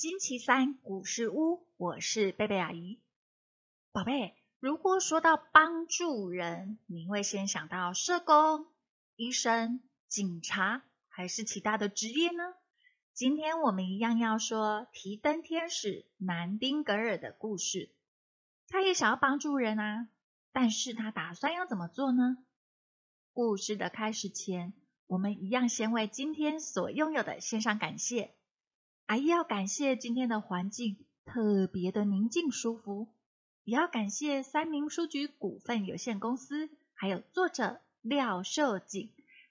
星期三故事屋，我是贝贝阿姨。宝贝，如果说到帮助人，你会先想到社工、医生、警察，还是其他的职业呢？今天我们一样要说提灯天使南丁格尔的故事。他也想要帮助人啊，但是他打算要怎么做呢？故事的开始前，我们一样先为今天所拥有的献上感谢。阿姨要感谢今天的环境特别的宁静舒服，也要感谢三明书局股份有限公司，还有作者廖秀景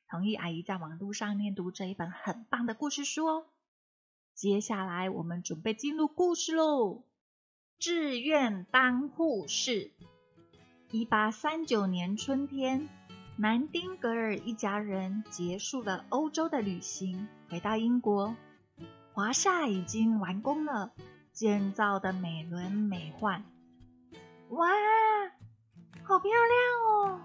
同意阿姨在网络上念读这一本很棒的故事书哦。接下来我们准备进入故事喽。志愿当护士。一八三九年春天，南丁格尔一家人结束了欧洲的旅行，回到英国。华夏已经完工了，建造的美轮美奂。哇，好漂亮哦！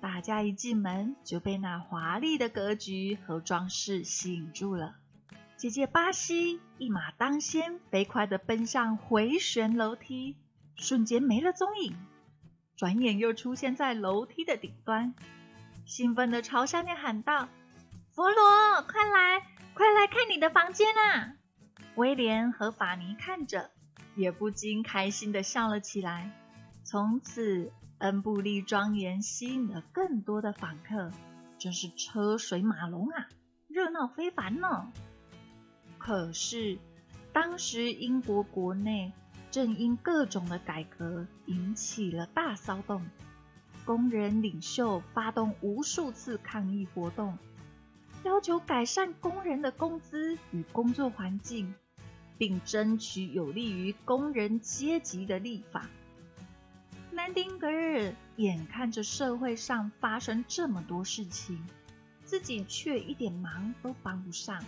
大家一进门就被那华丽的格局和装饰吸引住了。姐姐巴西一马当先，飞快地奔向回旋楼梯，瞬间没了踪影。转眼又出现在楼梯的顶端，兴奋地朝下面喊道：“佛罗，快来！”快来看你的房间啊！威廉和法尼看着，也不禁开心的笑了起来。从此，恩布利庄园吸引了更多的访客，真是车水马龙啊，热闹非凡呢。可是，当时英国国内正因各种的改革引起了大骚动，工人领袖发动无数次抗议活动。要求改善工人的工资与工作环境，并争取有利于工人阶级的立法。南丁格尔眼看着社会上发生这么多事情，自己却一点忙都帮不上，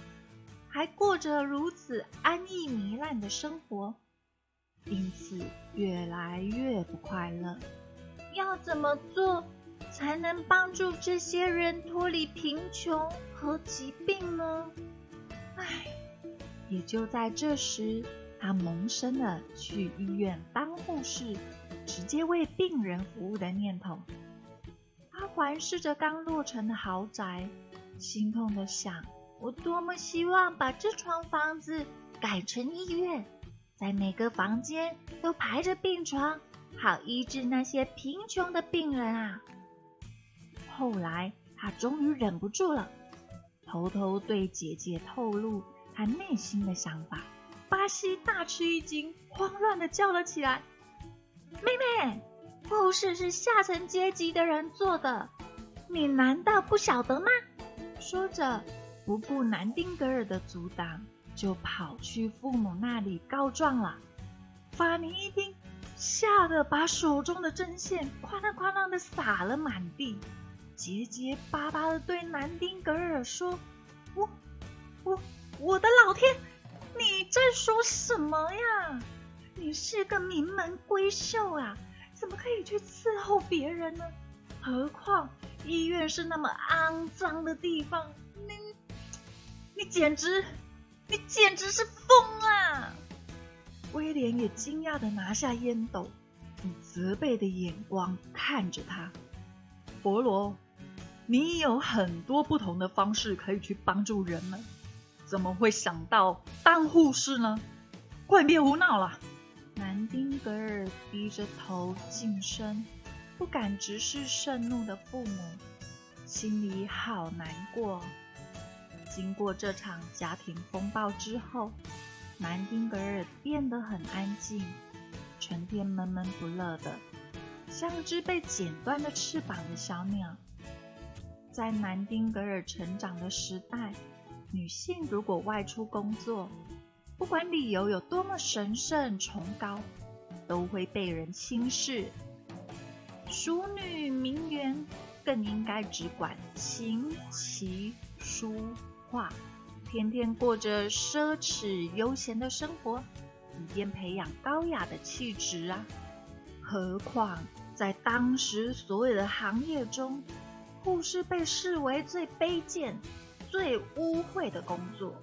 还过着如此安逸糜烂的生活，因此越来越不快乐。要怎么做？才能帮助这些人脱离贫穷和疾病呢？唉，也就在这时，他萌生了去医院当护士，直接为病人服务的念头。他环视着刚落成的豪宅，心痛的想：我多么希望把这幢房子改成医院，在每个房间都排着病床，好医治那些贫穷的病人啊！后来，他终于忍不住了，偷偷对姐姐透露她内心的想法。巴西大吃一惊，慌乱的叫了起来：“妹妹，护士是下层阶级的人做的，你难道不晓得吗？”说着，不顾南丁格尔的阻挡，就跑去父母那里告状了。法尼一听，吓得把手中的针线哐啷哐啷的撒了满地。结结巴巴的对南丁格尔说：“我、我、我的老天，你在说什么呀？你是个名门闺秀啊，怎么可以去伺候别人呢？何况医院是那么肮脏的地方，你、你简直、你简直是疯了！”威廉也惊讶的拿下烟斗，以责备的眼光看着他，佛罗。你有很多不同的方式可以去帮助人们，怎么会想到当护士呢？快别胡闹了！南丁格尔低着头噤声，不敢直视盛怒的父母，心里好难过。经过这场家庭风暴之后，南丁格尔变得很安静，成天闷闷不乐的，像只被剪断了翅膀的小鸟。在南丁格尔成长的时代，女性如果外出工作，不管理由有多么神圣崇高，都会被人轻视。淑女名媛更应该只管琴棋书画，天天过着奢侈悠闲的生活，以便培养高雅的气质啊！何况在当时所有的行业中，护士被视为最卑贱、最污秽的工作，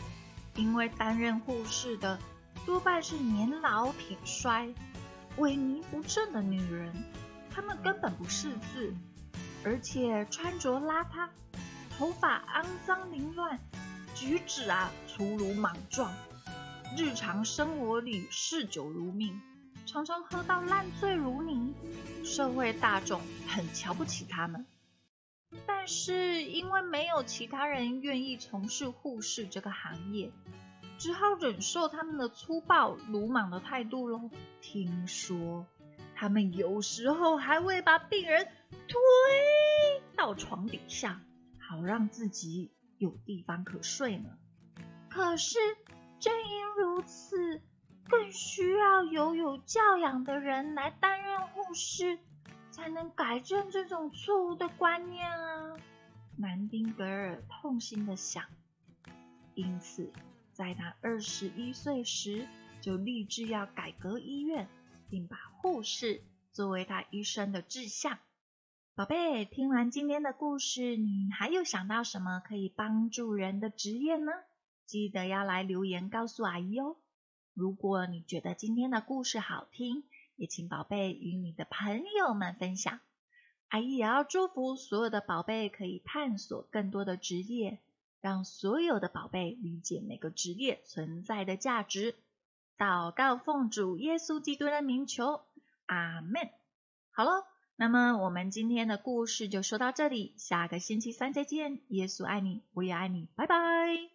因为担任护士的多半是年老体衰、萎靡不振的女人，她们根本不识字，而且穿着邋遢，头发肮脏凌乱，举止啊粗鲁莽撞，日常生活里嗜酒如命。常常喝到烂醉如泥，社会大众很瞧不起他们。是因为没有其他人愿意从事护士这个行业，只好忍受他们的粗暴鲁莽的态度喽。听说他们有时候还会把病人推到床底下，好让自己有地方可睡呢。可是正因如此。更需要有有教养的人来担任护士，才能改正这种错误的观念啊！南丁格尔痛心的想。因此，在他二十一岁时，就立志要改革医院，并把护士作为他一生的志向。宝贝，听完今天的故事，你还有想到什么可以帮助人的职业呢？记得要来留言告诉阿姨哦。如果你觉得今天的故事好听，也请宝贝与你的朋友们分享。阿姨也要祝福所有的宝贝可以探索更多的职业，让所有的宝贝理解每个职业存在的价值。祷告奉主耶稣基督的名求，阿门。好了，那么我们今天的故事就说到这里，下个星期三再见。耶稣爱你，我也爱你，拜拜。